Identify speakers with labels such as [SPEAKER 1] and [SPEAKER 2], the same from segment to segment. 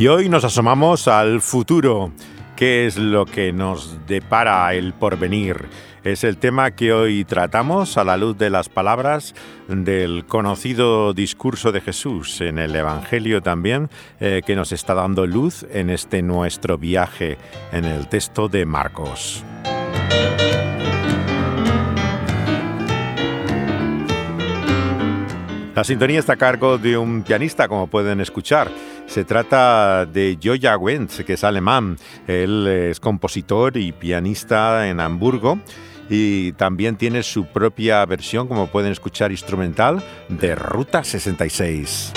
[SPEAKER 1] Y hoy nos asomamos al futuro. ¿Qué es lo que nos depara el porvenir? Es el tema que hoy tratamos a la luz de las palabras del conocido discurso de Jesús en el Evangelio también, eh, que nos está dando luz en este nuestro viaje en el texto de Marcos. La sintonía está a cargo de un pianista, como pueden escuchar. Se trata de Joja Wentz, que es alemán. Él es compositor y pianista en Hamburgo y también tiene su propia versión, como pueden escuchar, instrumental de Ruta 66.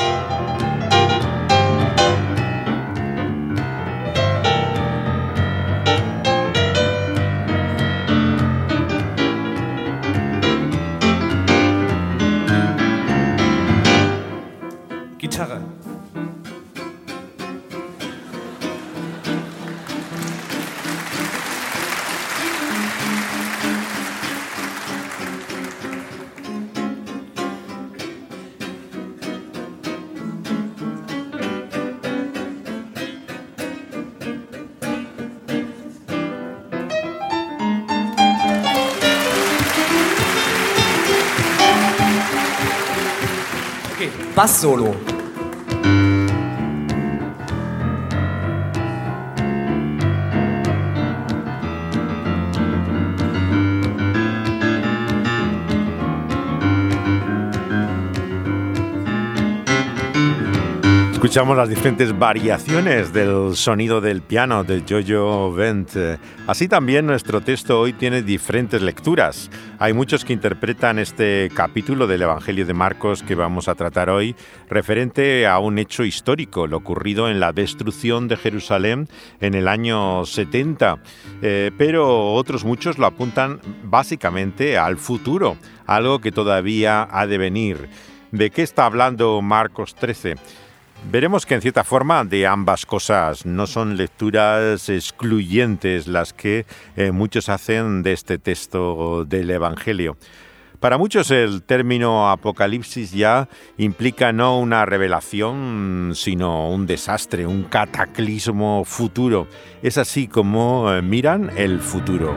[SPEAKER 2] Bass-Solo.
[SPEAKER 1] Escuchamos las diferentes variaciones del sonido del piano de Jojo Vent. Así también nuestro texto hoy tiene diferentes lecturas. Hay muchos que interpretan este capítulo del Evangelio de Marcos que vamos a tratar hoy referente a un hecho histórico, lo ocurrido en la destrucción de Jerusalén en el año 70. Eh, pero otros muchos lo apuntan básicamente al futuro, algo que todavía ha de venir. ¿De qué está hablando Marcos 13? Veremos que en cierta forma de ambas cosas no son lecturas excluyentes las que eh, muchos hacen de este texto del Evangelio. Para muchos el término apocalipsis ya implica no una revelación, sino un desastre, un cataclismo futuro. Es así como eh, miran el futuro.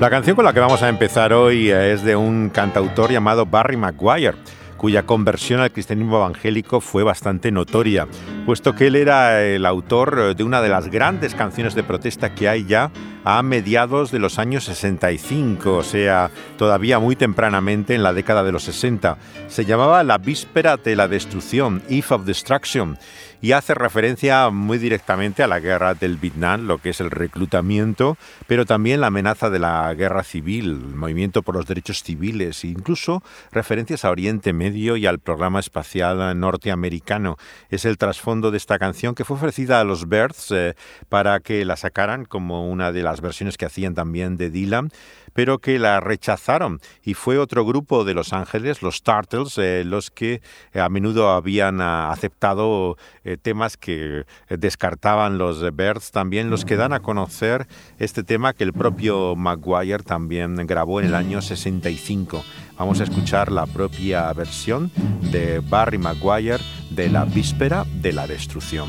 [SPEAKER 1] La canción con la que vamos a empezar hoy es de un cantautor llamado Barry Maguire cuya conversión al cristianismo evangélico fue bastante notoria, puesto que él era el autor de una de las grandes canciones de protesta que hay ya a mediados de los años 65, o sea, todavía muy tempranamente en la década de los 60. Se llamaba La víspera de la destrucción, Eve of Destruction, y hace referencia muy directamente a la guerra del Vietnam, lo que es el reclutamiento, pero también la amenaza de la guerra civil, el movimiento por los derechos civiles, e incluso referencias a Oriente Medio y al programa espacial norteamericano. Es el trasfondo de esta canción que fue ofrecida a los Birds eh, para que la sacaran como una de las versiones que hacían también de Dylan pero que la rechazaron. Y fue otro grupo de Los Ángeles, los Turtles, eh, los que eh, a menudo habían ah, aceptado eh, temas que descartaban los Birds, también los que dan a conocer este tema que el propio Maguire también grabó en el año 65. Vamos a escuchar la propia versión de Barry Maguire de La Víspera de la Destrucción.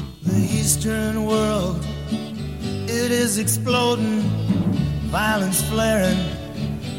[SPEAKER 3] violence flaring,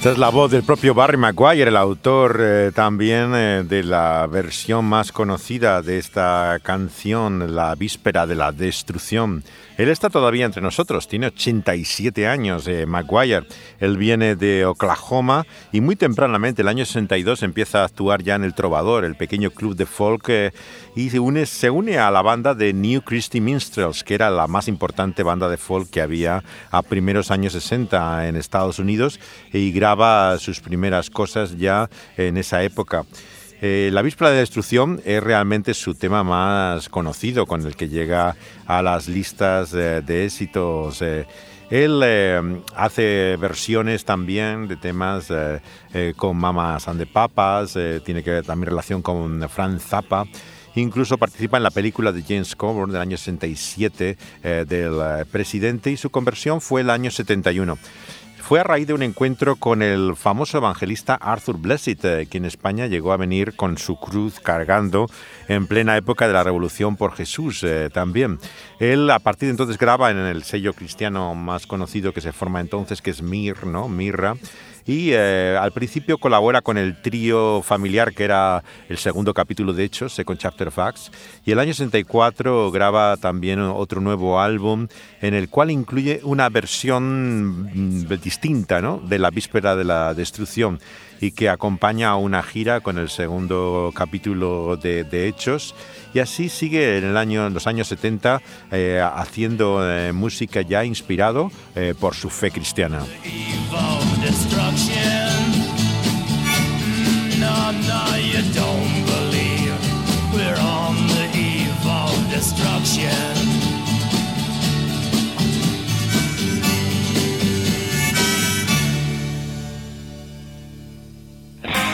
[SPEAKER 1] Esta es la voz del propio Barry Maguire, el autor eh, también eh, de la versión más conocida de esta canción, La víspera de la destrucción. Él está todavía entre nosotros, tiene 87 años, eh, Maguire. Él viene de Oklahoma y muy tempranamente, el año 62, empieza a actuar ya en El Trovador, el pequeño club de folk, eh, y se une, se une a la banda de New Christy Minstrels, que era la más importante banda de folk que había a primeros años 60 en Estados Unidos, y graba sus primeras cosas ya en esa época. Eh, la víspera de destrucción es realmente su tema más conocido, con el que llega a las listas de éxitos. Eh, él eh, hace versiones también de temas con Mamas and the Papas, tiene que ver también relación con Franz Zappa. Incluso participa en la película de James Coburn del año 67 eh, del eh, presidente y su conversión fue el año 71 fue a raíz de un encuentro con el famoso evangelista Arthur Blessitt, eh, que en España llegó a venir con su cruz cargando en plena época de la Revolución por Jesús eh, también. Él a partir de entonces graba en el sello cristiano más conocido que se forma entonces, que es Mir, ¿no? Mirra y eh, al principio colabora con el trío familiar que era el segundo capítulo de Hechos, Second Chapter of Acts, y el año 64 graba también otro nuevo álbum en el cual incluye una versión mm, distinta ¿no? de la víspera de la destrucción y que acompaña a una gira con el segundo capítulo de, Hechos y así sigue en, los años 70 eh, haciendo eh, música ya inspirado eh, por su fe cristiana.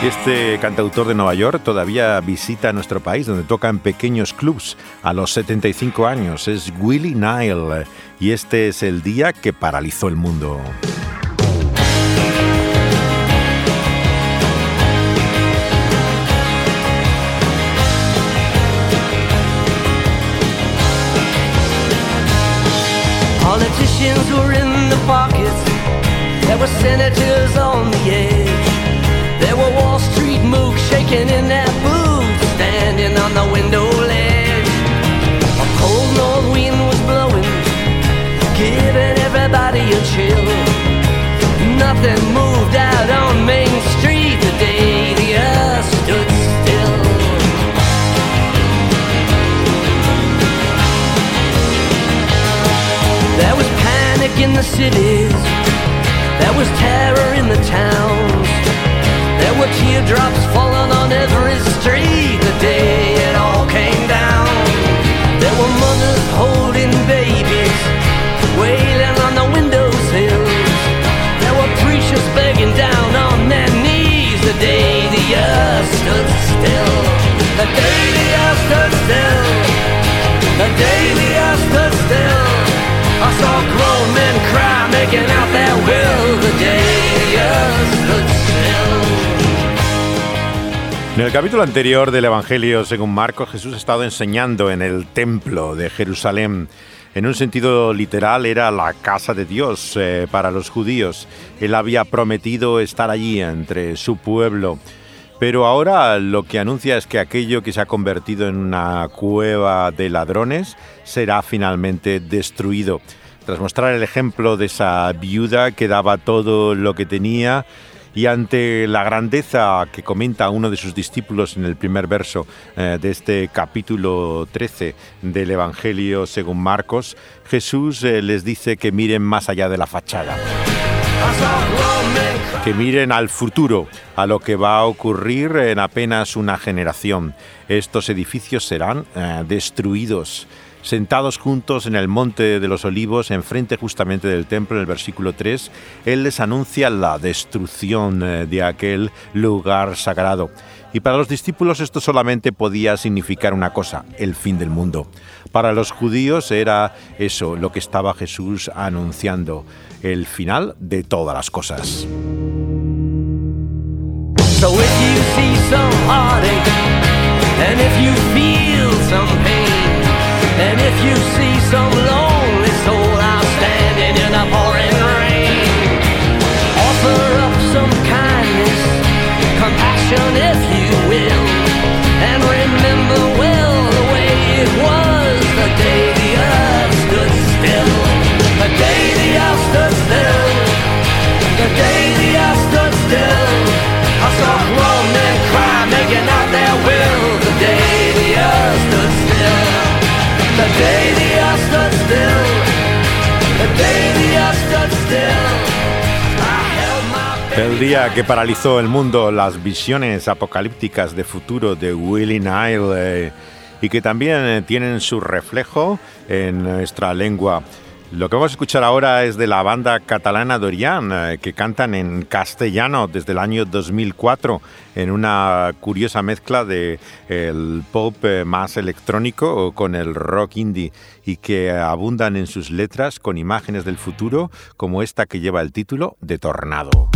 [SPEAKER 1] Este cantautor de Nueva York todavía visita nuestro país, donde toca en pequeños clubs a los 75 años. Es Willie Nile y este es el día que paralizó el mundo.
[SPEAKER 2] Politicians were in the pockets. Shaking in their boots, standing on the window ledge. A cold north wind was blowing, giving everybody a chill. Nothing moved out on Main Street the day the earth stood still. There was panic in the cities. There was terror in the towns. There were teardrops on every street the day it all came down. There were mothers holding babies, wailing on the windowsills. There were preachers begging down on their knees the day the earth stood still. The day the earth stood still. The day the earth stood still. I saw grown men cry, making out their will.
[SPEAKER 1] En el capítulo anterior del Evangelio según Marcos, Jesús ha estado enseñando en el templo de Jerusalén. En un sentido literal era la casa de Dios eh, para los judíos. Él había prometido estar allí entre su pueblo. Pero ahora lo que anuncia es que aquello que se ha convertido en una cueva de ladrones será finalmente destruido. Tras mostrar el ejemplo de esa viuda que daba todo lo que tenía, y ante la grandeza que comenta uno de sus discípulos en el primer verso eh, de este capítulo 13 del Evangelio según Marcos, Jesús eh, les dice que miren más allá de la fachada, que miren al futuro, a lo que va a ocurrir en apenas una generación. Estos edificios serán eh, destruidos
[SPEAKER 4] Sentados juntos en el monte de los olivos, enfrente justamente del templo, en el versículo 3, Él les anuncia la destrucción eh, de aquel lugar sagrado. Y para los discípulos esto solamente podía significar una cosa, el fin del mundo. Para los judíos era eso, lo que estaba Jesús anunciando, el final de todas las cosas.
[SPEAKER 2] So and if you see some lonely soul out standing in the pouring rain, offer up some kindness, compassion
[SPEAKER 4] El día que paralizó el mundo, las visiones apocalípticas de futuro de Willie Nile eh, y que también eh, tienen su reflejo en nuestra lengua. Lo que vamos a escuchar ahora es de la banda catalana Dorian, eh, que cantan en castellano desde el año 2004, en una curiosa mezcla de el pop eh, más electrónico con el rock indie, y que abundan en sus letras con imágenes del futuro, como esta que lleva el título de Tornado.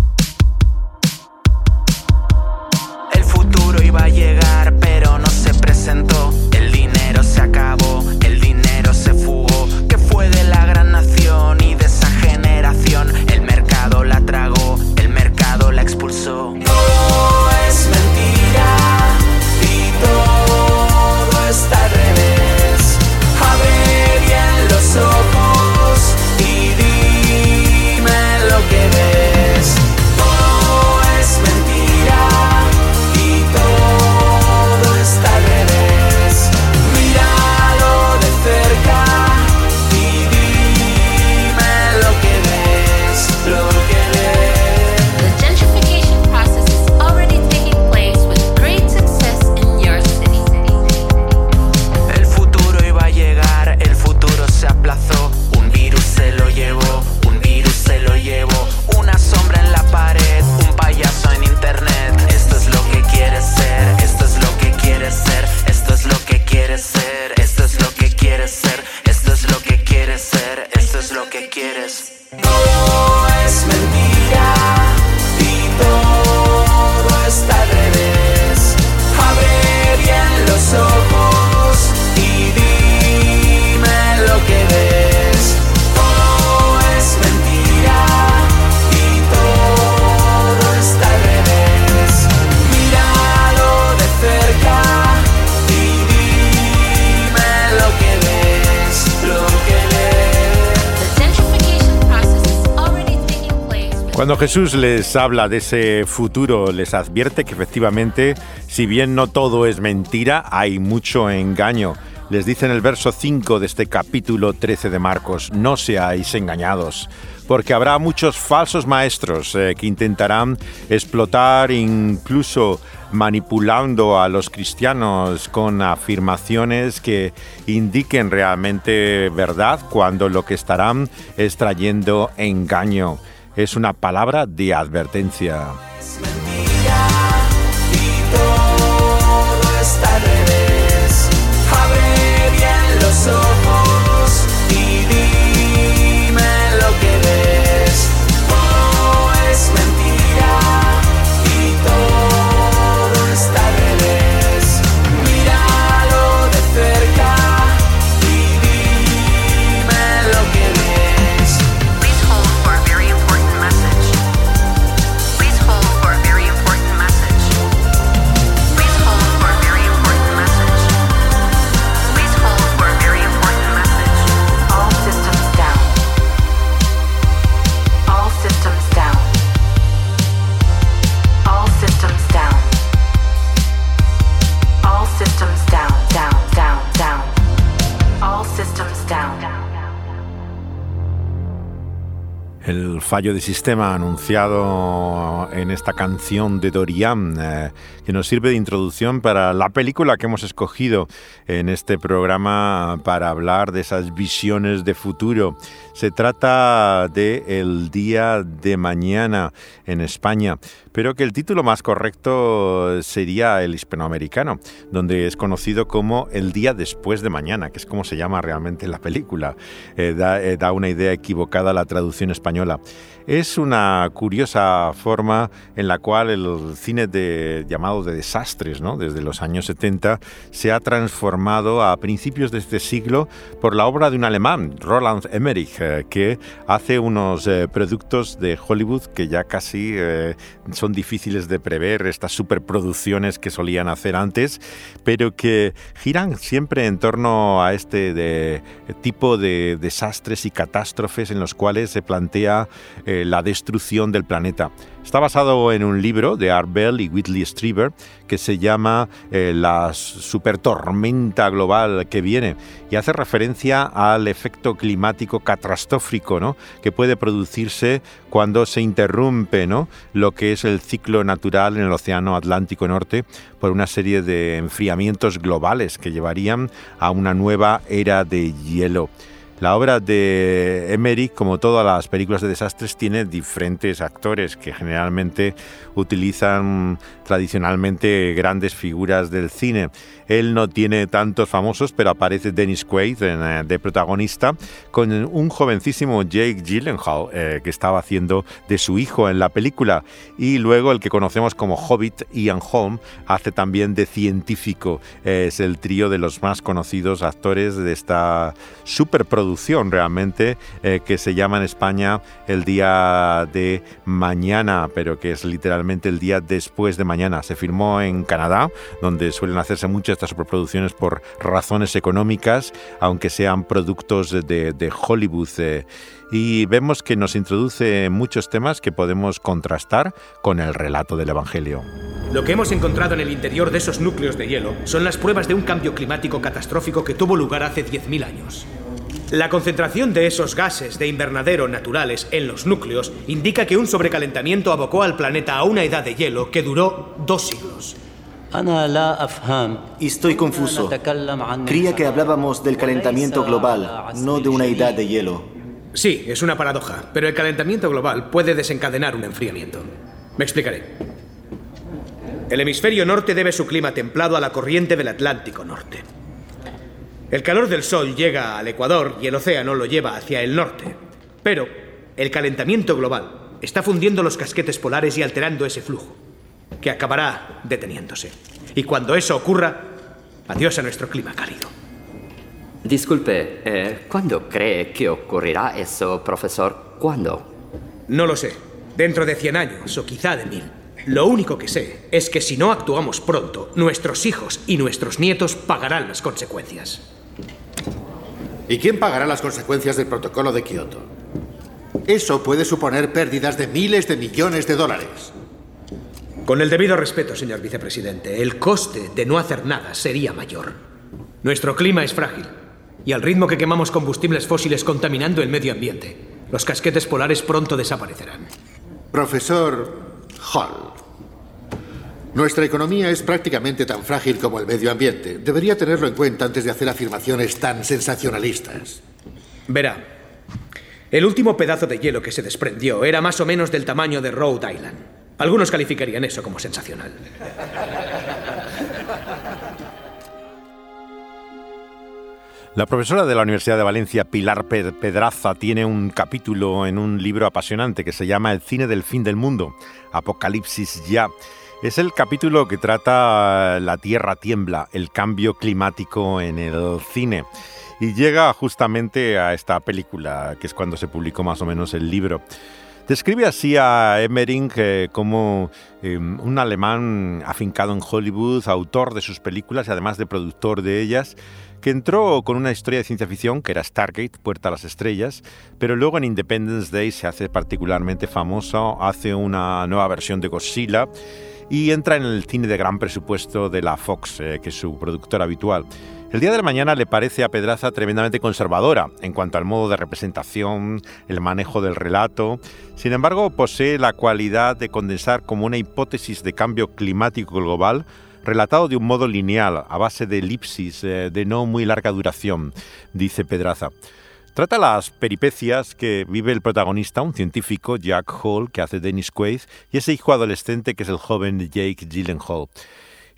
[SPEAKER 4] Cuando Jesús les habla de ese futuro, les advierte que efectivamente, si bien no todo es mentira, hay mucho engaño. Les dice en el verso 5 de este capítulo 13 de Marcos, no seáis engañados, porque habrá muchos falsos maestros eh, que intentarán explotar incluso manipulando a los cristianos con afirmaciones que indiquen realmente verdad cuando lo que estarán es trayendo engaño. Es una palabra de advertencia.
[SPEAKER 1] El fallo de sistema anunciado en esta canción de Dorian, eh, que nos sirve de introducción para la película que hemos escogido en este programa para hablar de esas visiones de futuro. Se trata de El día de mañana en España, pero que el título más correcto sería el hispanoamericano, donde es conocido como El día después de mañana, que es como se llama realmente la película. Eh, da, eh, da una idea equivocada la traducción española. Es una curiosa forma en la cual el cine de, llamado de desastres, ¿no? desde los años 70, se ha transformado a principios de este siglo por la obra de un alemán, Roland Emmerich, eh, que hace unos eh, productos de Hollywood que ya casi eh, son difíciles de prever, estas superproducciones que solían hacer antes, pero que giran siempre en torno a este de, tipo de desastres y catástrofes en los cuales se plantea la destrucción del planeta. Está basado en un libro de Art Bell y Whitley Strieber que se llama eh, La supertormenta global que viene y hace referencia al efecto climático catastrófico ¿no? que puede producirse cuando se interrumpe ¿no? lo que es el ciclo natural en el Océano Atlántico Norte por una serie de enfriamientos globales que llevarían a una nueva era de hielo. La obra de Emmerich, como todas las películas de desastres, tiene diferentes actores que generalmente utilizan tradicionalmente grandes figuras del cine. Él no tiene tantos famosos, pero aparece Dennis Quaid eh, de protagonista con un jovencísimo Jake Gyllenhaal eh, que estaba haciendo de su hijo en la película. Y luego el que conocemos como Hobbit, Ian Holm, hace también de científico. es el trío de los más conocidos actores de esta superproducción realmente eh, que se llama en España el día de mañana, pero que es literalmente el día después de mañana. Se firmó en Canadá, donde suelen hacerse muchas estas superproducciones por razones económicas, aunque sean productos de, Hollywood. Eh, y vemos que nos introduce muchos temas que podemos contrastar con el relato del Evangelio.
[SPEAKER 5] Lo que hemos encontrado en el interior de esos núcleos de hielo son las pruebas de un cambio climático catastrófico que tuvo lugar hace 10.000 años. La concentración de esos gases de invernadero naturales en los núcleos indica que un sobrecalentamiento abocó al planeta a una edad de hielo que duró dos siglos.
[SPEAKER 6] Estoy confuso. Creía que hablábamos del calentamiento global, no de una edad de hielo.
[SPEAKER 5] Sí, es una paradoja, pero el calentamiento global puede desencadenar un enfriamiento. Me explicaré. El hemisferio norte debe su clima templado a la corriente del Atlántico Norte. El calor del Sol llega al Ecuador y el océano lo lleva hacia el norte. Pero el calentamiento global está fundiendo los casquetes polares y alterando ese flujo que acabará deteniéndose. Y cuando eso ocurra, adiós a nuestro clima cálido.
[SPEAKER 7] Disculpe, eh, ¿cuándo cree que ocurrirá eso, profesor? ¿Cuándo?
[SPEAKER 5] No lo sé. Dentro de 100 años o quizá de mil. Lo único que sé es que si no actuamos pronto, nuestros hijos y nuestros nietos pagarán las consecuencias.
[SPEAKER 8] ¿Y quién pagará las consecuencias del protocolo de Kioto? Eso puede suponer pérdidas de miles de millones de dólares.
[SPEAKER 5] Con el debido respeto, señor vicepresidente, el coste de no hacer nada sería mayor. Nuestro clima es frágil y al ritmo que quemamos combustibles fósiles contaminando el medio ambiente, los casquetes polares pronto desaparecerán.
[SPEAKER 8] Profesor Hall, nuestra economía es prácticamente tan frágil como el medio ambiente. Debería tenerlo en cuenta antes de hacer afirmaciones tan sensacionalistas.
[SPEAKER 5] Verá, el último pedazo de hielo que se desprendió era más o menos del tamaño de Rhode Island. Algunos calificarían eso como sensacional.
[SPEAKER 1] La profesora de la Universidad de Valencia, Pilar Pedraza, tiene un capítulo en un libro apasionante que se llama El cine del fin del mundo, Apocalipsis ya. Es el capítulo que trata La Tierra tiembla, el cambio climático en el cine. Y llega justamente a esta película, que es cuando se publicó más o menos el libro. Describe así a Emmering eh, como em, un alemán afincado en Hollywood, autor de sus películas y además de productor de ellas, que entró con una historia de ciencia ficción que era Stargate, Puerta a las Estrellas, pero luego en Independence Day se hace particularmente famoso, hace una nueva versión de Godzilla y entra en el cine de gran presupuesto de la Fox, eh, que es su productor habitual. El día de la mañana le parece a Pedraza tremendamente conservadora en cuanto al modo de representación, el manejo del relato. Sin embargo, posee la cualidad de condensar como una hipótesis de cambio climático global relatado de un modo lineal, a base de elipsis eh, de no muy larga duración, dice Pedraza. Trata las peripecias que vive el protagonista, un científico, Jack Hall, que hace Dennis Quaid, y ese hijo adolescente que es el joven Jake Gyllenhaal.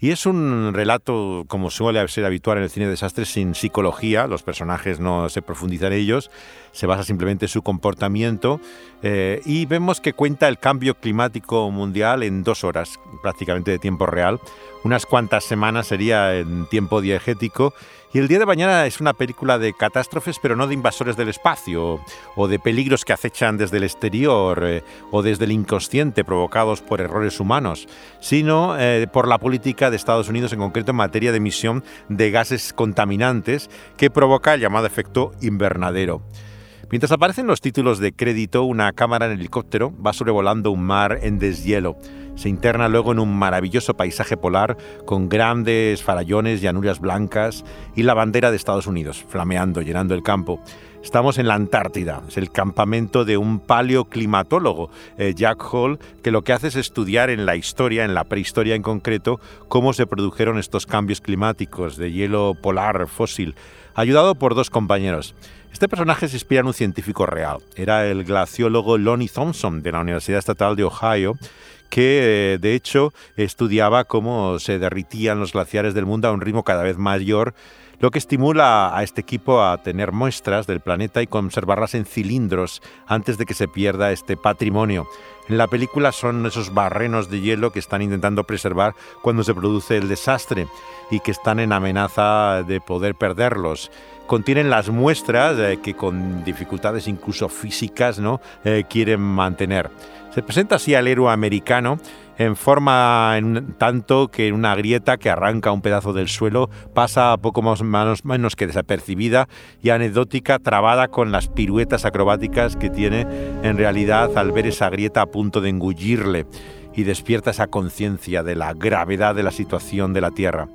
[SPEAKER 1] Y es un relato, como suele ser habitual en el cine de desastres, sin psicología, los personajes no se profundizan en ellos, se basa simplemente en su comportamiento eh, y vemos que cuenta el cambio climático mundial en dos horas, prácticamente de tiempo real. Unas cuantas semanas sería en tiempo diegético y el día de mañana es una película de catástrofes, pero no de invasores del espacio o de peligros que acechan desde el exterior eh, o desde el inconsciente provocados por errores humanos, sino eh, por la política de Estados Unidos en concreto en materia de emisión de gases contaminantes que provoca el llamado efecto invernadero. Mientras aparecen los títulos de crédito, una cámara en helicóptero va sobrevolando un mar en deshielo se interna luego en un maravilloso paisaje polar con grandes farallones, llanuras blancas y la bandera de Estados Unidos flameando, llenando el campo. Estamos en la Antártida, es el campamento de un paleoclimatólogo, eh, Jack Hall, que lo que hace es estudiar en la historia, en la prehistoria en concreto, cómo se produjeron estos cambios climáticos de hielo polar fósil, ayudado por dos compañeros. Este personaje se inspira en un científico real. Era el glaciólogo Lonnie Thompson de la Universidad Estatal de Ohio, que eh, de hecho estudiaba cómo se derritían los glaciares del mundo a un ritmo cada vez mayor, lo que estimula a este equipo a tener muestras del planeta y conservarlas en cilindros antes de que se pierda este patrimonio. En la película son esos barrenos de hielo que están intentando preservar cuando se produce el desastre y que están en amenaza de poder perderlos contienen las muestras eh, que con dificultades incluso físicas ¿no? Eh, quieren mantener. Se presenta así al héroe americano en forma en tanto que en una grieta que arranca un pedazo del suelo pasa poco más menos, menos que desapercibida y anecdótica trabada con las piruetas acrobáticas que tiene en realidad al ver esa grieta a punto de engullirle y despierta esa conciencia de la gravedad de la situación de la Tierra.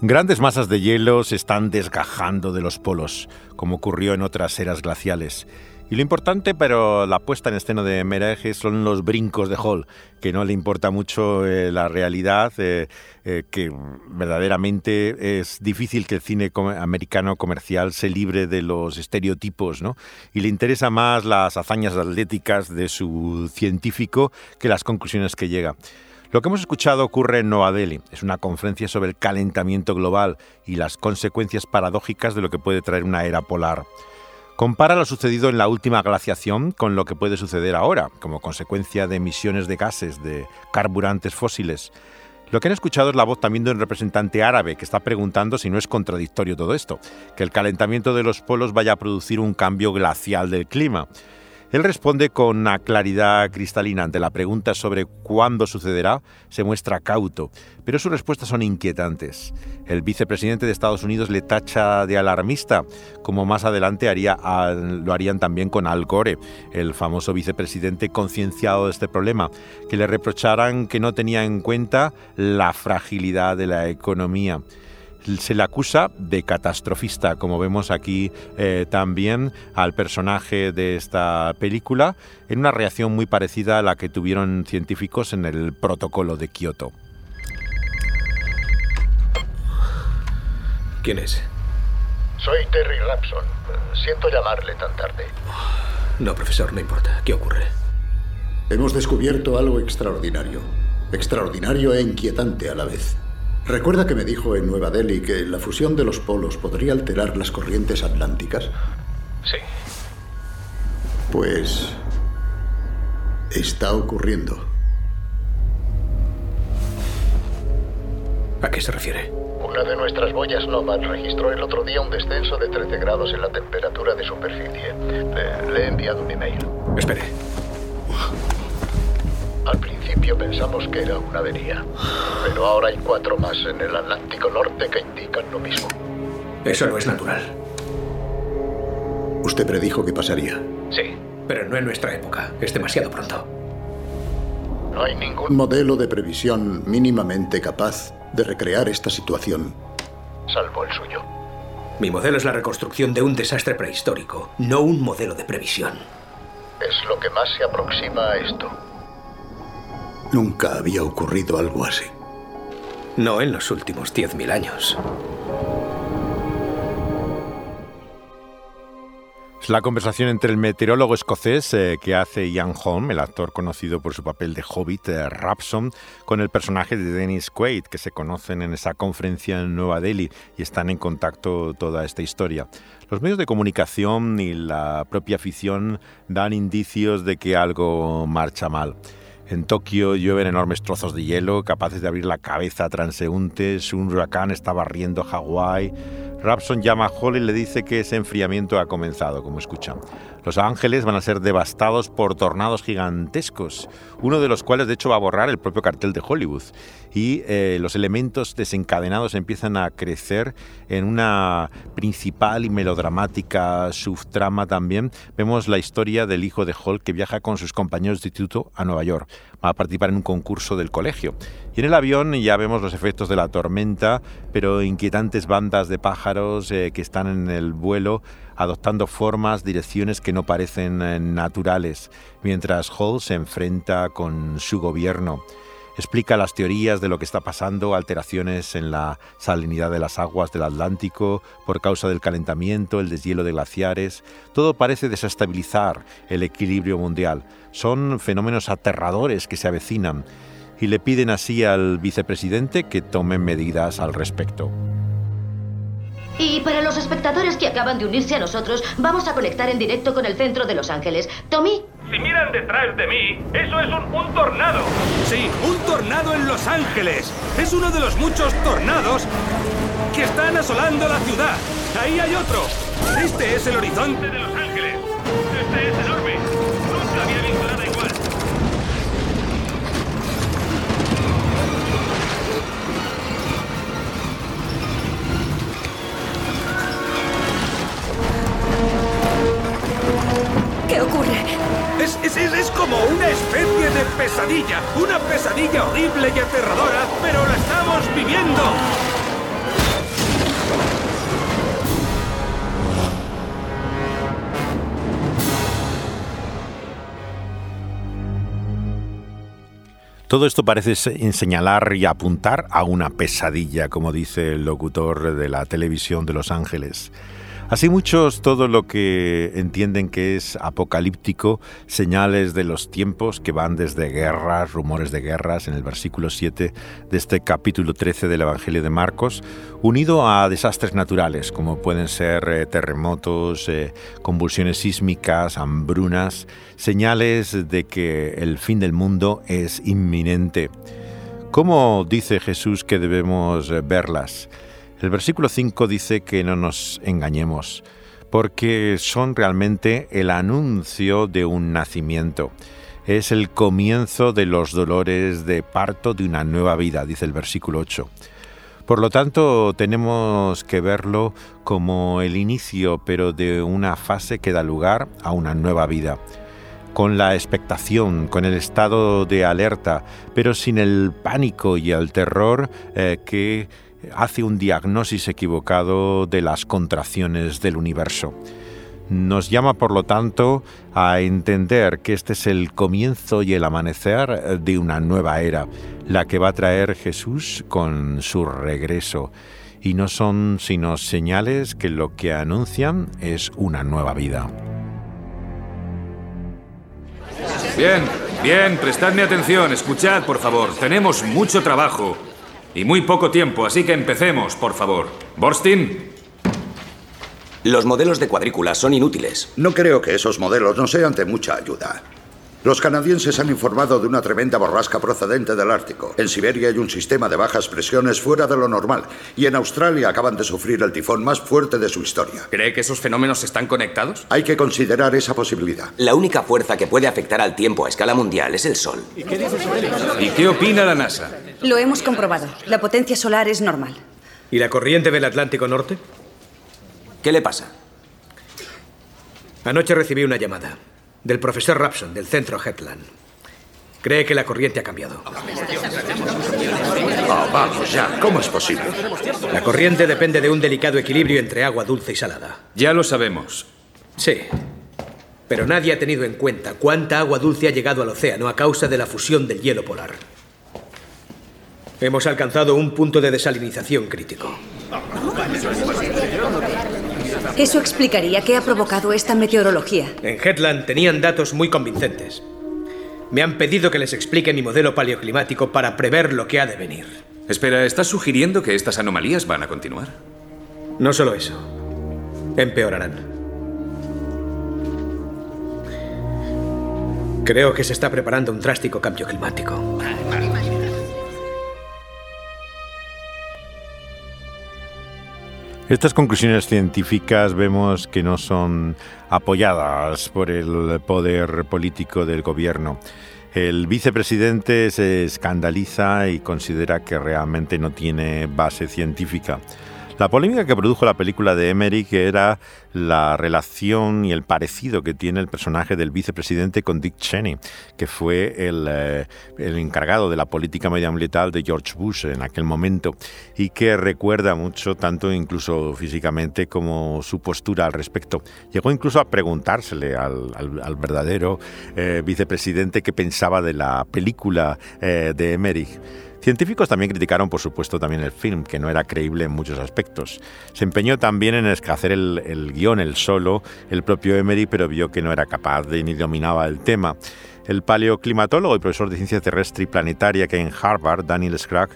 [SPEAKER 1] Grandes masas de hielo se están desgajando de los polos, como ocurrió en otras eras glaciales, y lo importante, pero la puesta en escena de Mereje son los brincos de Hall, que no le importa mucho eh, la realidad, eh, eh, que verdaderamente es difícil que el cine americano comercial se libre de los estereotipos, ¿no? Y le interesa más las hazañas atléticas de su científico que las conclusiones que llega. Lo que hemos escuchado ocurre en Nueva Delhi. Es una conferencia sobre el calentamiento global y las consecuencias paradójicas de lo que puede traer una era polar. Compara lo sucedido en la última glaciación con lo que puede suceder ahora, como consecuencia de emisiones de gases, de carburantes fósiles. Lo que han escuchado es la voz también de un representante árabe que está preguntando si no es contradictorio todo esto, que el calentamiento de los polos vaya a producir un cambio glacial del clima. Él responde con una claridad cristalina ante la pregunta sobre cuándo sucederá, se muestra cauto, pero sus respuestas son inquietantes. El vicepresidente de Estados Unidos le tacha de alarmista, como más adelante haría, lo harían también con Al Gore, el famoso vicepresidente concienciado de este problema, que le reprocharan que no tenía en cuenta la fragilidad de la economía se le acusa de catastrofista, como vemos aquí eh, también al personaje de esta película, en una reacción muy parecida a la que tuvieron científicos en el protocolo de Kioto.
[SPEAKER 5] ¿Quién es?
[SPEAKER 9] Soy Terry Rapson. Siento llamarle tan tarde.
[SPEAKER 5] No, profesor, no importa. ¿Qué ocurre?
[SPEAKER 9] Hemos descubierto algo extraordinario. Extraordinario e inquietante a la vez. ¿Recuerda que me dijo en Nueva Delhi que la fusión de los polos podría alterar las corrientes atlánticas?
[SPEAKER 5] Sí.
[SPEAKER 9] Pues... está ocurriendo.
[SPEAKER 5] ¿A qué se refiere?
[SPEAKER 9] Una de nuestras boyas Nomad registró el otro día un descenso de 13 grados en la temperatura de superficie. Le, le he enviado un email.
[SPEAKER 5] Espere.
[SPEAKER 9] Al principio pensamos que era una avería, pero ahora hay cuatro más en el Atlántico Norte que indican lo mismo.
[SPEAKER 5] Eso no es natural.
[SPEAKER 9] Usted predijo que pasaría.
[SPEAKER 5] Sí, pero no en nuestra época. Es demasiado pronto.
[SPEAKER 9] No hay ningún modelo de previsión mínimamente capaz de recrear esta situación
[SPEAKER 10] salvo el suyo.
[SPEAKER 5] Mi modelo es la reconstrucción de un desastre prehistórico, no un modelo de previsión.
[SPEAKER 10] Es lo que más se aproxima a esto.
[SPEAKER 9] Nunca había ocurrido algo así.
[SPEAKER 5] No en los últimos 10.000 años.
[SPEAKER 1] Es la conversación entre el meteorólogo escocés eh, que hace Ian Holm, el actor conocido por su papel de Hobbit, eh, Rapson, con el personaje de Dennis Quaid, que se conocen en esa conferencia en Nueva Delhi y están en contacto toda esta historia. Los medios de comunicación y la propia afición dan indicios de que algo marcha mal. En Tokio llueven enormes trozos de hielo capaces de abrir la cabeza a transeúntes, un huracán está barriendo Hawái, Rapson llama a Hall y le dice que ese enfriamiento ha comenzado, como escuchan. Los Ángeles van a ser devastados por tornados gigantescos, uno de los cuales de hecho va a borrar el propio cartel de Hollywood. Y eh, los elementos desencadenados empiezan a crecer en una principal y melodramática subtrama también. Vemos la historia del hijo de Hall que viaja con sus compañeros de instituto a Nueva York. A participar en un concurso del colegio. Y en el avión ya vemos los efectos de la tormenta, pero inquietantes bandas de pájaros eh, que están en el vuelo adoptando formas, direcciones que no parecen eh, naturales, mientras Hall se enfrenta con su gobierno. Explica las teorías de lo que está pasando, alteraciones en la salinidad de las aguas del Atlántico por causa del calentamiento, el deshielo de glaciares. Todo parece desestabilizar el equilibrio mundial. Son fenómenos aterradores que se avecinan y le piden así al vicepresidente que tome medidas al respecto.
[SPEAKER 11] Y para los espectadores que acaban de unirse a nosotros, vamos a conectar en directo con el centro de Los Ángeles. Tommy.
[SPEAKER 12] Si miran detrás de mí, eso es un, un, tornado. Sí, un tornado en Los Ángeles. Es uno de los muchos tornados que están asolando la ciudad. Ahí hay otro. Este es el horizonte de Los Ángeles.
[SPEAKER 13] ¿Qué ocurre?
[SPEAKER 12] Es, es, es, es, como una especie de pesadilla. Una pesadilla horrible y aterradora, pero la estamos viviendo.
[SPEAKER 1] Todo esto parece señalar y apuntar a una pesadilla, como dice el locutor de la televisión de Los Ángeles. Así muchos todo lo que entienden que es apocalíptico, señales de los tiempos que van desde guerras, rumores de guerras, en el versículo 7 de este capítulo 13 del Evangelio de Marcos, unido a desastres naturales como pueden ser eh, terremotos, eh, convulsiones sísmicas, hambrunas, señales de que el fin del mundo es inminente. ¿Cómo dice Jesús que debemos eh, verlas? El versículo 5 dice que no nos engañemos, porque son realmente el anuncio de un nacimiento. Es el comienzo de los dolores de parto de una nueva vida, dice el versículo 8. Por lo tanto, tenemos que verlo como el inicio, pero de una fase que da lugar a una nueva vida con la expectación, con el estado de alerta, pero sin el pánico y el terror eh, que hace un diagnóstico equivocado de las contracciones del universo. Nos llama, por lo tanto, a entender que este es el comienzo y el amanecer de una nueva era, la que va a traer Jesús con su regreso. Y no son sino señales que lo que anuncian es una nueva vida.
[SPEAKER 14] Bien, bien, prestadme atención, escuchad, por favor. Tenemos mucho trabajo. Y muy poco tiempo, así que empecemos, por favor. Borstin.
[SPEAKER 15] Los modelos de cuadrícula son inútiles.
[SPEAKER 9] No creo que esos modelos no sean de mucha ayuda. Los canadienses han informado de una tremenda borrasca procedente del Ártico. En Siberia hay un sistema de bajas presiones fuera de lo normal. Y en Australia acaban de sufrir el tifón más fuerte de su historia.
[SPEAKER 15] ¿Cree que esos fenómenos están conectados?
[SPEAKER 9] Hay que considerar esa posibilidad.
[SPEAKER 15] La única fuerza que puede afectar al tiempo a escala mundial es el Sol.
[SPEAKER 14] ¿Y qué, dice sobre ¿Y qué opina la NASA?
[SPEAKER 13] Lo hemos comprobado. La potencia solar es normal.
[SPEAKER 5] ¿Y la corriente del Atlántico Norte?
[SPEAKER 15] ¿Qué le pasa?
[SPEAKER 5] Anoche recibí una llamada del profesor Rapson del centro Hetland. Cree que la corriente ha cambiado.
[SPEAKER 9] Oh, vamos ya, ¿cómo es posible?
[SPEAKER 5] La corriente depende de un delicado equilibrio entre agua dulce y salada.
[SPEAKER 14] Ya lo sabemos.
[SPEAKER 5] Sí. Pero nadie ha tenido en cuenta cuánta agua dulce ha llegado al océano a causa de la fusión del hielo polar. Hemos alcanzado un punto de desalinización crítico.
[SPEAKER 13] Eso explicaría qué ha provocado esta meteorología.
[SPEAKER 5] En Headland tenían datos muy convincentes. Me han pedido que les explique mi modelo paleoclimático para prever lo que ha de venir.
[SPEAKER 14] Espera, ¿estás sugiriendo que estas anomalías van a continuar?
[SPEAKER 5] No solo eso. Empeorarán. Creo que se está preparando un drástico cambio climático.
[SPEAKER 1] Estas conclusiones científicas vemos que no son apoyadas por el poder político del gobierno. El vicepresidente se escandaliza y considera que realmente no tiene base científica. La polémica que produjo la película de Emmerich era la relación y el parecido que tiene el personaje del vicepresidente con Dick Cheney, que fue el, eh, el, encargado de la política medioambiental de George Bush en aquel momento y que recuerda mucho, tanto incluso físicamente como su postura al respecto. Llegó incluso a preguntársele al, al, al verdadero eh, vicepresidente qué pensaba de la película eh, de Emmerich. Científicos también criticaron, por supuesto, también el film, que no era creíble en muchos aspectos. Se empeñó también en hacer el, el guion, el solo, el propio Emery, pero vio que no era capaz de ni dominaba el tema. El paleoclimatólogo y profesor de ciencia terrestre y planetaria que en Harvard, Daniel Scragg,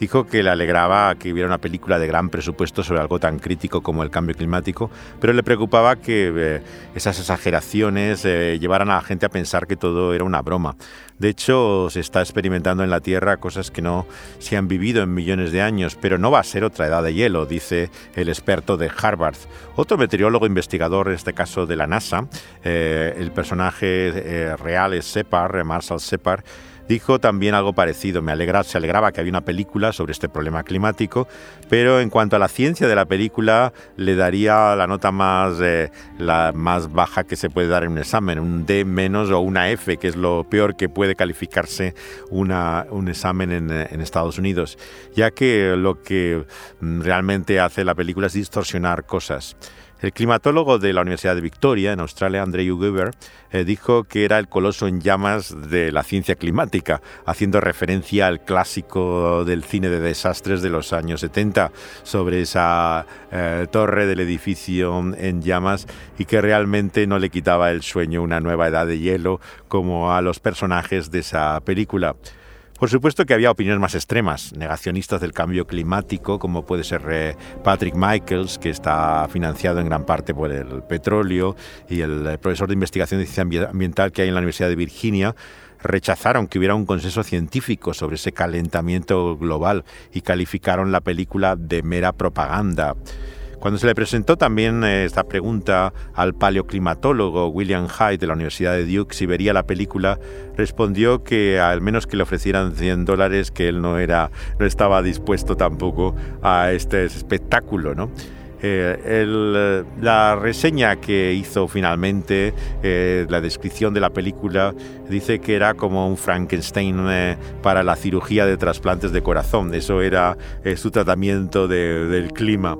[SPEAKER 1] dijo que le alegraba que hubiera una película de gran presupuesto sobre algo tan crítico como el cambio climático, pero le preocupaba que eh, esas exageraciones eh, llevaran a la gente a pensar que todo era una broma. De hecho, se está experimentando en la Tierra cosas que no se han vivido en millones de años, pero no va a ser otra edad de hielo, dice el experto de Harvard. Otro meteorólogo investigador, en este caso de la NASA, eh, el personaje real es Separ, Marshall Separ, dijo también algo parecido. Me alegra, se alegraba que había una película sobre este problema climático, pero en cuanto a la ciencia de la película, le daría la nota más, eh, la más baja que se puede dar en un examen, un D menos o una F, que es lo peor que puede calificarse una, un examen en, Estados Unidos, ya que lo que mm, realmente hace la película es distorsionar cosas. El climatólogo de la Universidad de Victoria, en Australia, Andrew Weber, eh, dijo que era el coloso en llamas de la ciencia climática, haciendo referencia al clásico del cine de desastres de los años 70 sobre esa eh, torre del edificio en llamas y que realmente no le quitaba el sueño una nueva edad de hielo como a los personajes de esa película. Por supuesto que había opiniones más extremas, negacionistas del cambio climático, como puede ser eh, Patrick Michaels, que está financiado en gran parte por el petróleo, y el eh, profesor de investigación de ciencia ambiental que hay en la Universidad de Virginia, rechazaron que hubiera un consenso científico sobre ese calentamiento global y calificaron la película de mera propaganda. Cuando se le presentó también eh, esta pregunta al paleoclimatólogo William Hyde de la Universidad de Duke si vería la película, respondió que al menos que le ofrecieran 100 dólares, que él no, era, no estaba dispuesto tampoco a este espectáculo, ¿no? Eh, el, la reseña que hizo finalmente, eh, la descripción de la película, dice que era como un Frankenstein eh, para la cirugía de trasplantes de corazón. Eso era eh, su tratamiento de, del clima.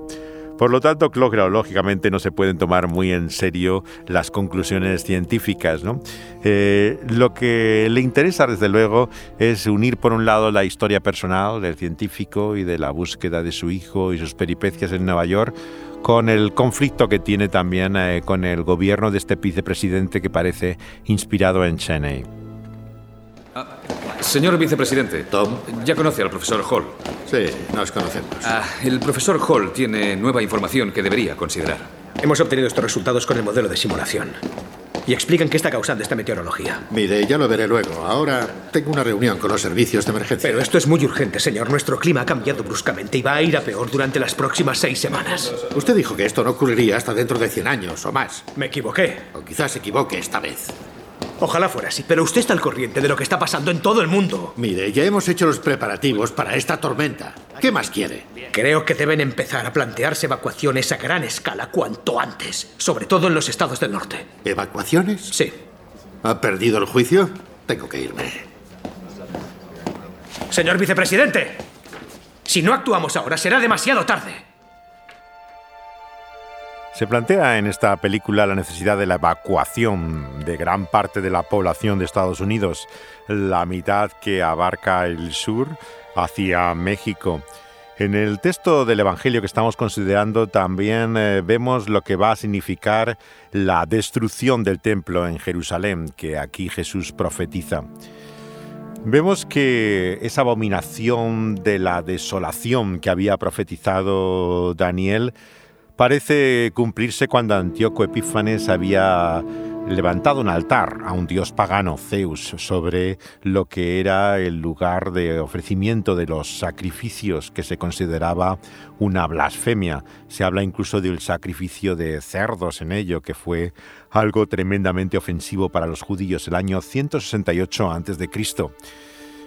[SPEAKER 1] Por lo tanto, claro, lógicamente no se pueden tomar muy en serio las conclusiones científicas. ¿no? Eh, lo que le interesa, desde luego, es unir por un lado la historia personal del científico y de la búsqueda de su hijo y sus peripecias en Nueva York con el conflicto que tiene también eh, con el gobierno de este vicepresidente que parece inspirado en Cheney.
[SPEAKER 14] Señor vicepresidente,
[SPEAKER 8] Tom.
[SPEAKER 14] Ya conoce al profesor Hall.
[SPEAKER 8] Sí, nos conocemos.
[SPEAKER 14] Ah, el profesor Hall tiene nueva información que debería considerar.
[SPEAKER 5] Hemos obtenido estos resultados con el modelo de simulación. Y explican qué está causando esta meteorología.
[SPEAKER 8] Mire, ya lo veré luego. Ahora tengo una reunión con los servicios de emergencia.
[SPEAKER 5] Pero esto es muy urgente, señor. Nuestro clima ha cambiado bruscamente y va a ir a peor durante las próximas seis semanas.
[SPEAKER 8] Usted dijo que esto no ocurriría hasta dentro de 100 años o más.
[SPEAKER 5] Me equivoqué.
[SPEAKER 8] O quizás se equivoque esta vez.
[SPEAKER 5] Ojalá fuera así, pero usted está al corriente de lo que está pasando en todo el mundo.
[SPEAKER 8] Mire, ya hemos hecho los preparativos para esta tormenta. ¿Qué más quiere?
[SPEAKER 5] Creo que deben empezar a plantearse evacuaciones a gran escala cuanto antes, sobre todo en los estados del norte.
[SPEAKER 8] ¿Evacuaciones?
[SPEAKER 5] Sí.
[SPEAKER 8] ¿Ha perdido el juicio? Tengo que irme.
[SPEAKER 5] Señor vicepresidente, si no actuamos ahora será demasiado tarde.
[SPEAKER 1] Se plantea en esta película la necesidad de la evacuación de gran parte de la población de Estados Unidos, la mitad que abarca el sur hacia México. En el texto del Evangelio que estamos considerando también eh, vemos lo que va a significar la destrucción del templo en Jerusalén, que aquí Jesús profetiza. Vemos que esa abominación de la desolación que había profetizado Daniel parece cumplirse cuando Antíoco Epífanes había levantado un altar a un dios pagano, Zeus, sobre lo que era el lugar de ofrecimiento de los sacrificios que se consideraba una blasfemia. Se habla incluso del sacrificio de cerdos en ello, que fue algo tremendamente ofensivo para los judíos el año 168 a.C.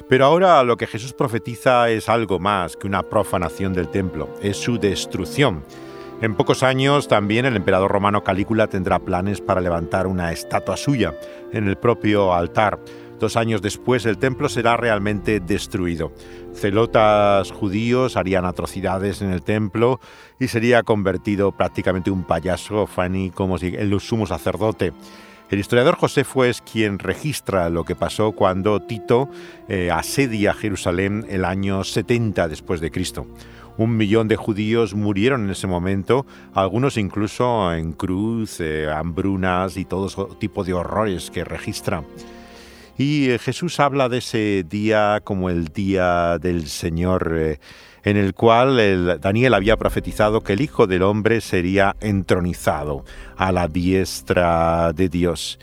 [SPEAKER 1] Pero ahora lo que Jesús profetiza es algo más que una profanación del templo, es su destrucción en pocos años también el emperador romano Calígula tendrá planes para levantar una estatua suya en el propio altar. Dos años después el templo será realmente destruido. Celotas judíos harían atrocidades en el templo y sería convertido prácticamente un payaso, Fanny, como si el sumo sacerdote. El historiador Josefo es quien registra lo que pasó cuando Tito eh, asedia Jerusalén el año 70 después de Cristo. Un millón de judíos murieron en ese momento, algunos incluso en cruz, eh, hambrunas y todo tipo de horrores que registra. Y eh, Jesús habla de ese día como el día del Señor, eh, en el cual Daniel había profetizado que el Hijo del Hombre sería entronizado a la diestra de Dios.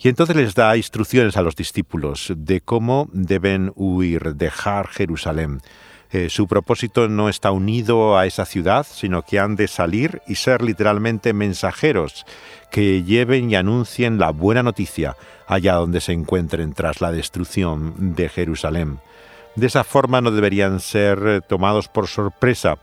[SPEAKER 1] Y entonces les da instrucciones a los discípulos de cómo deben huir, dejar Jerusalén. Eh, su propósito no está unido a esa ciudad, sino que han de salir y ser literalmente mensajeros que lleven y anuncien la buena noticia allá donde se encuentren tras la destrucción de Jerusalén. De esa forma no deberían ser tomados por sorpresa.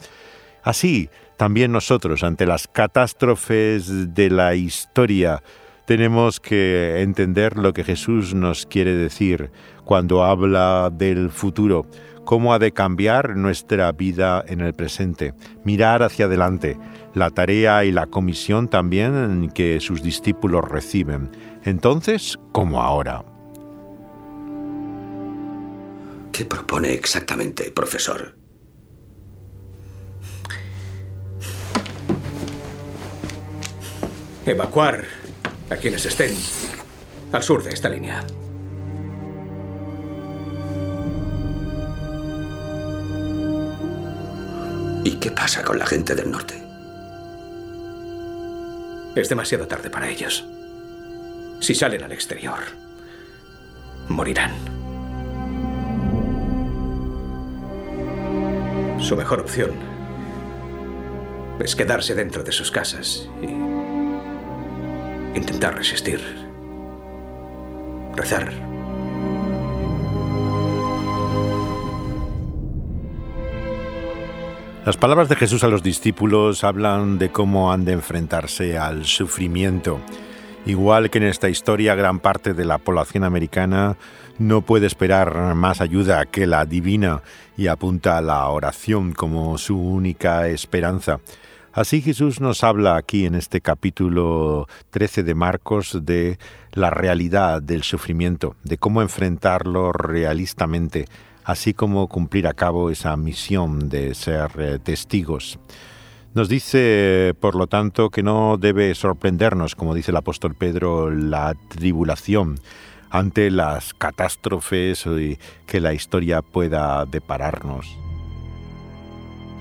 [SPEAKER 1] Así, también nosotros, ante las catástrofes de la historia, tenemos que entender lo que Jesús nos quiere decir cuando habla del futuro. Cómo ha de cambiar nuestra vida en el presente, mirar hacia adelante, la tarea y la comisión también que sus discípulos reciben, entonces como ahora.
[SPEAKER 15] ¿Qué propone exactamente, profesor?
[SPEAKER 5] Evacuar a quienes estén al sur de esta línea.
[SPEAKER 15] ¿Y qué pasa con la gente del norte?
[SPEAKER 5] Es demasiado tarde para ellos. Si salen al exterior, morirán. Su mejor opción es quedarse dentro de sus casas y intentar resistir. Rezar
[SPEAKER 1] Las palabras de Jesús a los discípulos hablan de cómo han de enfrentarse al sufrimiento. Igual que en esta historia, gran parte de la población americana no puede esperar más ayuda que la divina y apunta a la oración como su única esperanza. Así Jesús nos habla aquí en este capítulo 13 de Marcos de la realidad del sufrimiento, de cómo enfrentarlo realistamente así como cumplir a cabo esa misión de ser eh, testigos. Nos dice, por lo tanto, que no debe sorprendernos, como dice el apóstol Pedro, la tribulación ante las catástrofes que la historia pueda depararnos.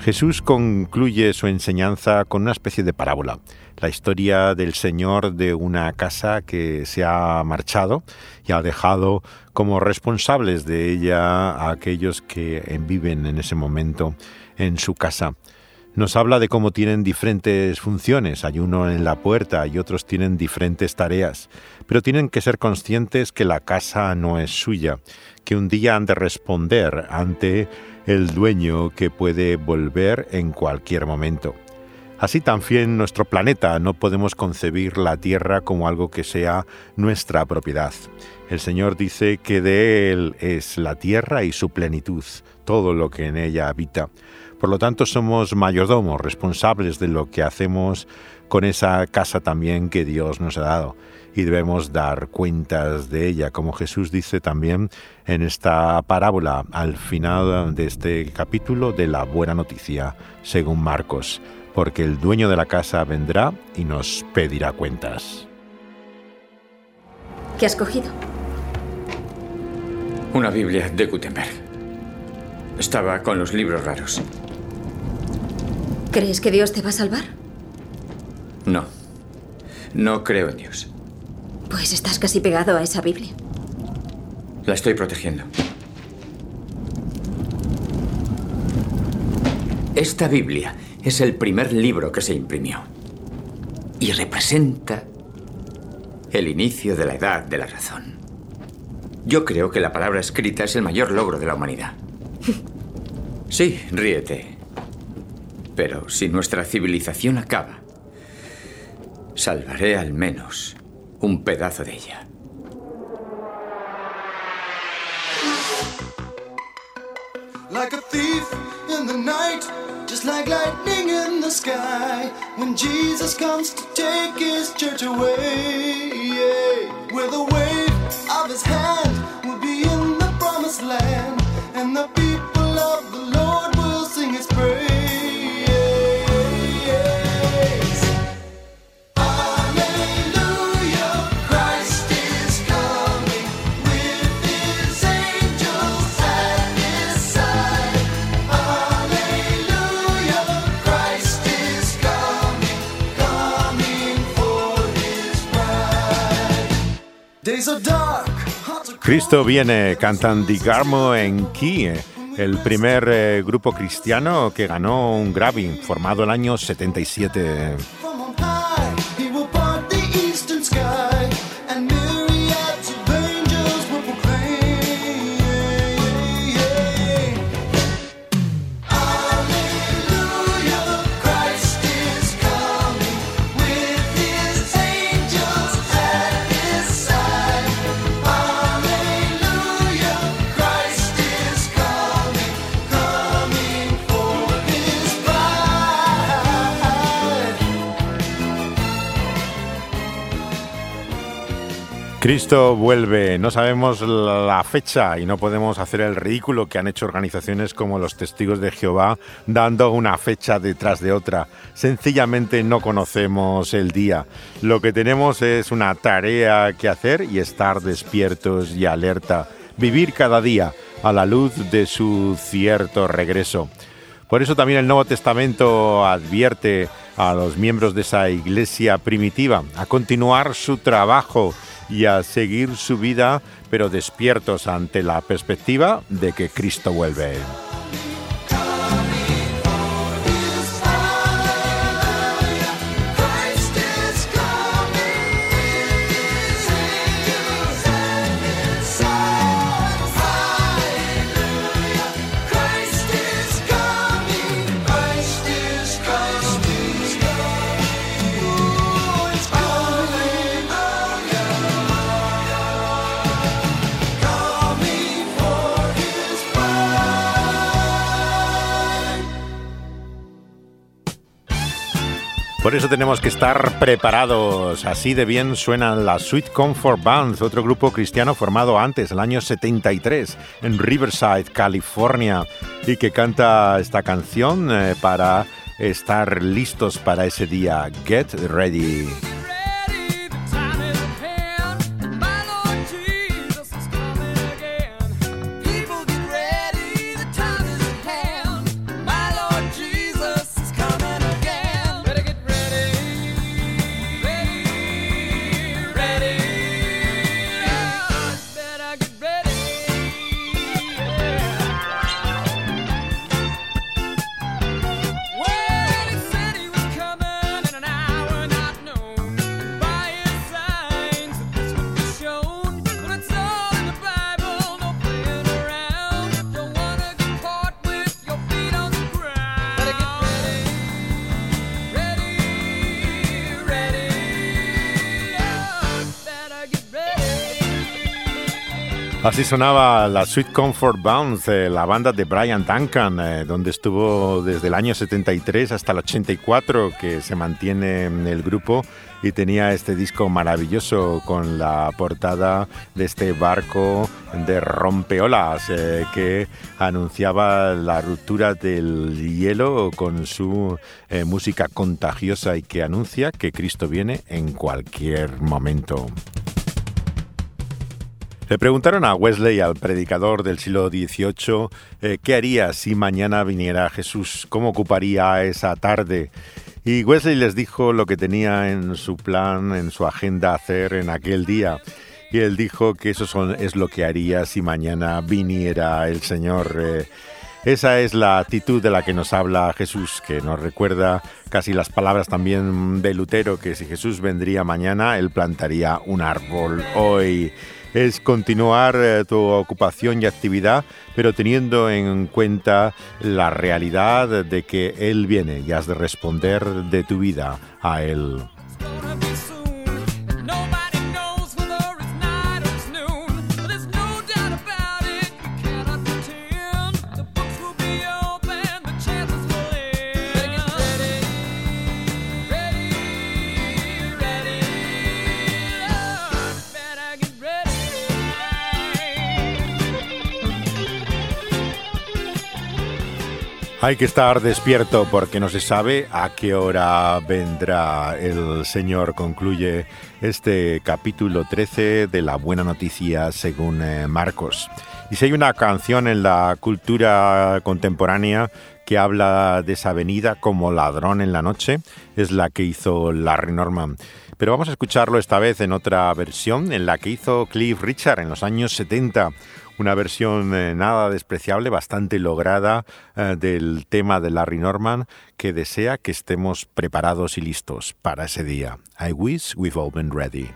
[SPEAKER 1] Jesús concluye su enseñanza con una especie de parábola la historia del señor de una casa que se ha marchado y ha dejado como responsables de ella a aquellos que viven en ese momento en su casa. Nos habla de cómo tienen diferentes funciones, hay uno en la puerta y otros tienen diferentes tareas, pero tienen que ser conscientes que la casa no es suya, que un día han de responder ante el dueño que puede volver en cualquier momento. Así también nuestro planeta no podemos concebir la Tierra como algo que sea nuestra propiedad. El Señor dice que de Él es la Tierra y su plenitud, todo lo que en ella habita. Por lo tanto, somos mayordomos, responsables de lo que hacemos con esa casa también que Dios nos ha dado y debemos dar cuentas de ella, como Jesús dice también en esta parábola al final de este capítulo de la buena noticia, según Marcos, porque el dueño de la casa vendrá y nos pedirá cuentas.
[SPEAKER 13] ¿Qué has cogido?
[SPEAKER 16] Una Biblia de Gutenberg. Estaba con los libros raros.
[SPEAKER 13] ¿Crees que Dios te va a salvar?
[SPEAKER 16] No. No creo en Dios.
[SPEAKER 13] Pues estás casi pegado a esa Biblia.
[SPEAKER 16] La estoy protegiendo. Esta Biblia es el primer libro que se imprimió. Y representa el inicio de la edad de la razón. Yo creo que la palabra escrita es el mayor logro de la humanidad. Sí, ríete. Pero si nuestra civilización acaba, salvaré al menos un pedazo de ella.
[SPEAKER 17] Like a thief in the night, just like lightning in the sky. When Jesus comes to take his church away, yeah. with a wave of his hand, we'll be in the promised land, and the people
[SPEAKER 1] Cristo viene, cantan Di Garmo en Key, el primer eh, grupo cristiano que ganó un Grammy, formado el año 77. Cristo vuelve, no sabemos la fecha y no podemos hacer el ridículo que han hecho organizaciones como los Testigos de Jehová dando una fecha detrás de otra. Sencillamente no conocemos el día. Lo que tenemos es una tarea que hacer y estar despiertos y alerta. Vivir cada día a la luz de su cierto regreso. Por eso también el Nuevo Testamento advierte a los miembros de esa iglesia primitiva a continuar su trabajo y a seguir su vida, pero despiertos ante la perspectiva de que Cristo vuelve. Por eso tenemos que estar preparados. Así de bien suenan la Sweet Comfort Band, otro grupo cristiano formado antes, el año 73, en Riverside, California, y que canta esta canción eh, para estar listos para ese día. Get ready. Así sonaba la Sweet Comfort Bounce, la banda de Brian Duncan, eh, donde estuvo desde el año 73 hasta el 84, que se mantiene en el grupo y tenía este disco maravilloso con la portada de este barco de rompeolas eh, que anunciaba la ruptura del hielo con su eh, música contagiosa y que anuncia que Cristo viene en cualquier momento. Le preguntaron a Wesley, al predicador del siglo XVIII, eh, qué haría si mañana viniera Jesús, cómo ocuparía esa tarde. Y Wesley les dijo lo que tenía en su plan, en su agenda hacer en aquel día. Y él dijo que eso son, es lo que haría si mañana viniera el Señor. Eh, esa es la actitud de la que nos habla Jesús, que nos recuerda casi las palabras también de Lutero, que si Jesús vendría mañana, él plantaría un árbol hoy es continuar eh, tu ocupación y actividad, pero teniendo en cuenta la realidad de que Él viene y has de responder de tu vida a Él. Hay que estar despierto porque no se sabe a qué hora vendrá el Señor, concluye este capítulo 13 de la buena noticia según eh, Marcos. Y si hay una canción en la cultura contemporánea que habla de esa venida como ladrón en la noche, es la que hizo Larry Norman. Pero vamos a escucharlo esta vez en otra versión, en la que hizo Cliff Richard en los años 70 una versión eh, nada despreciable, bastante lograda eh, del tema de Larry Norman, que desea que estemos preparados y listos para ese día. I wish we've all been ready.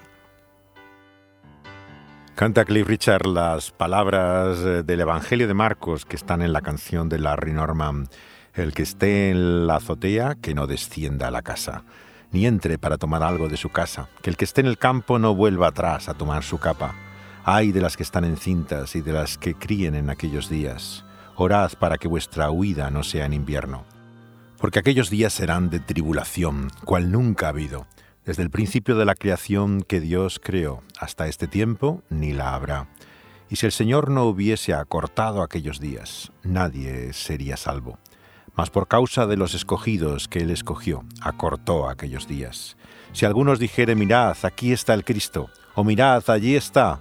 [SPEAKER 1] Canta Cliff Richard las palabras eh, del Evangelio de Marcos que están en la canción de Larry Norman. El que esté en la azotea, que no descienda a la casa, ni entre para tomar algo de su casa. Que el que esté en el campo no vuelva atrás a tomar su capa Ay de las que están encintas y de las que críen en aquellos días. Orad para que vuestra huida no sea en invierno. Porque aquellos días serán de tribulación, cual nunca ha habido, desde el principio de la creación que Dios creó hasta este tiempo, ni la habrá. Y si el Señor no hubiese acortado aquellos días, nadie sería salvo. Mas por causa de los escogidos que Él escogió, acortó aquellos días. Si algunos dijere, mirad, aquí está el Cristo, o mirad, allí está,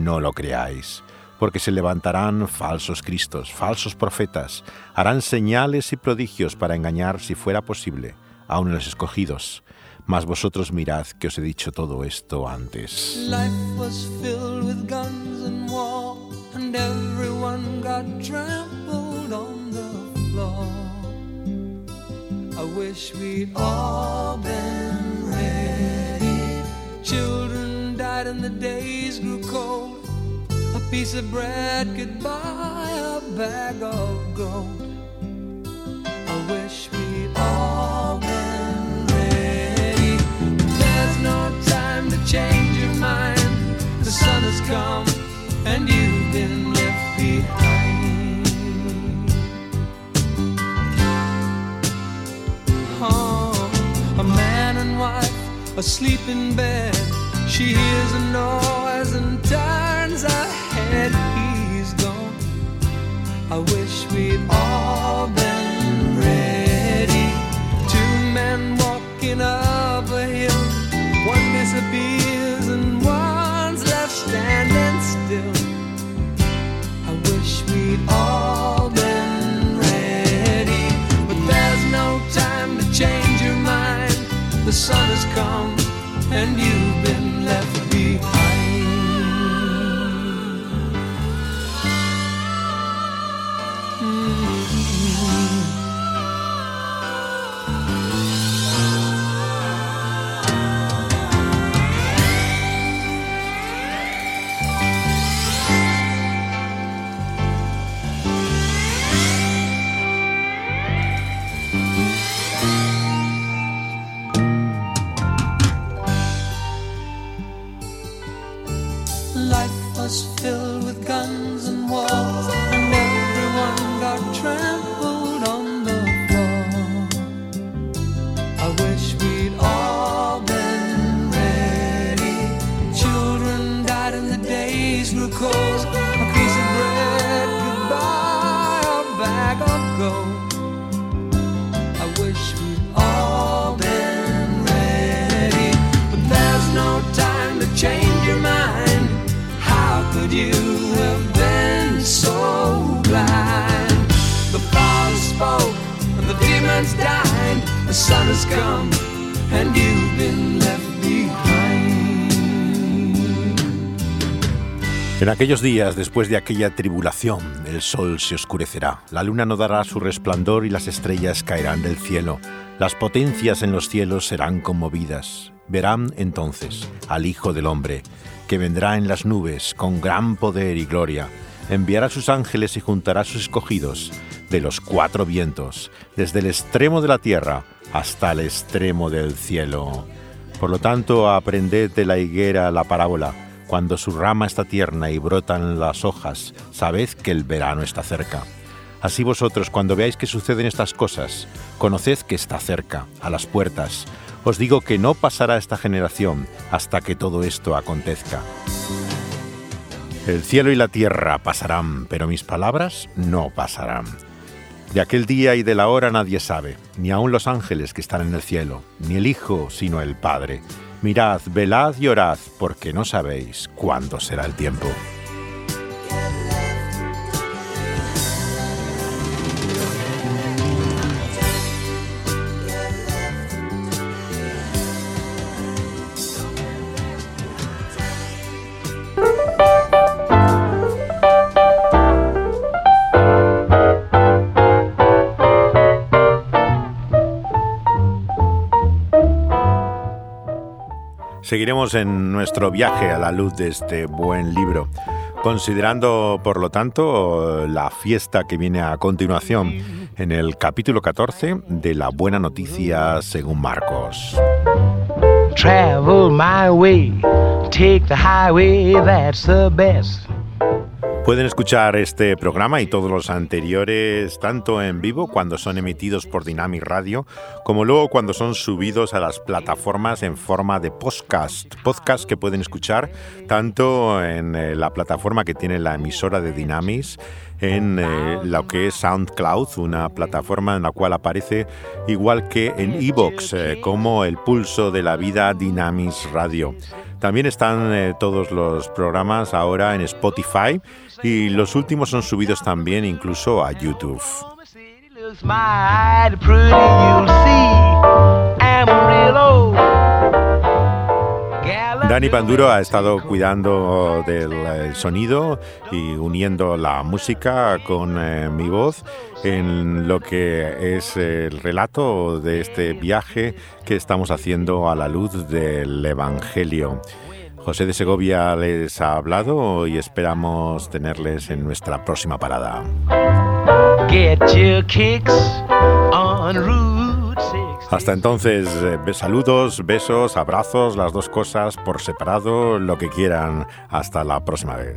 [SPEAKER 1] no lo creáis, porque se levantarán falsos cristos, falsos profetas, harán señales y prodigios para engañar, si fuera posible, aun los escogidos. Mas vosotros mirad que os he dicho todo esto antes. Life was filled with guns and war, and everyone got trampled on the floor. Died and the days grew cold. A piece of bread could buy a bag of gold. I wish we'd all been ready. There's no time to change your mind. The sun has come and you've been left behind. Oh, a man and wife asleep in bed. She hears a noise and turns her head, he's gone. I wish we'd all been ready. Two men walking up a hill, one disappears and one's left standing still. I wish we'd all been ready, but there's no time to change your mind. The sun has come En aquellos días, después de aquella tribulación, el sol se oscurecerá, la luna no dará su resplandor y las estrellas caerán del cielo. Las potencias en los cielos serán conmovidas. Verán entonces al Hijo del Hombre, que vendrá en las nubes con gran poder y gloria. Enviará sus ángeles y juntará a sus escogidos de los cuatro vientos, desde el extremo de la tierra hasta el extremo del cielo. Por lo tanto, aprended de la higuera la parábola. Cuando su rama está tierna y brotan las hojas, sabed que el verano está cerca. Así vosotros, cuando veáis que suceden estas cosas, conoced que está cerca, a las puertas. Os digo que no pasará esta generación hasta que todo esto acontezca. El cielo y la tierra pasarán, pero mis palabras no pasarán. De aquel día y de la hora nadie sabe, ni aun los ángeles que están en el cielo, ni el Hijo, sino el Padre. Mirad, velad y orad, porque no sabéis cuándo será el tiempo. Seguiremos en nuestro viaje a la luz de este buen libro, considerando, por lo tanto, la fiesta que viene a continuación en el capítulo 14 de La Buena Noticia según Marcos.
[SPEAKER 18] Travel my way, take the highway, that's the best.
[SPEAKER 1] Pueden escuchar este programa y todos los anteriores tanto en vivo cuando son emitidos por Dynamic Radio, como luego cuando son subidos a las plataformas en forma de podcast. Podcast que pueden escuchar tanto en eh, la plataforma que tiene la emisora de Dynamis, en eh, lo que es SoundCloud, una plataforma en la cual aparece igual que en Evox, eh, como el pulso de la vida Dynamis Radio. También están eh, todos los programas ahora en Spotify y los últimos son subidos también incluso a YouTube. Dani Panduro ha estado cuidando del eh, sonido y uniendo la música con eh, mi voz en lo que es el relato de este viaje que estamos haciendo a la luz del Evangelio. José de Segovia les ha hablado y esperamos tenerles en nuestra próxima parada.
[SPEAKER 18] Get your kicks on Route 6.
[SPEAKER 1] Hasta entonces, eh, saludos, besos, abrazos, las dos cosas por separado, lo que quieran. Hasta la próxima vez.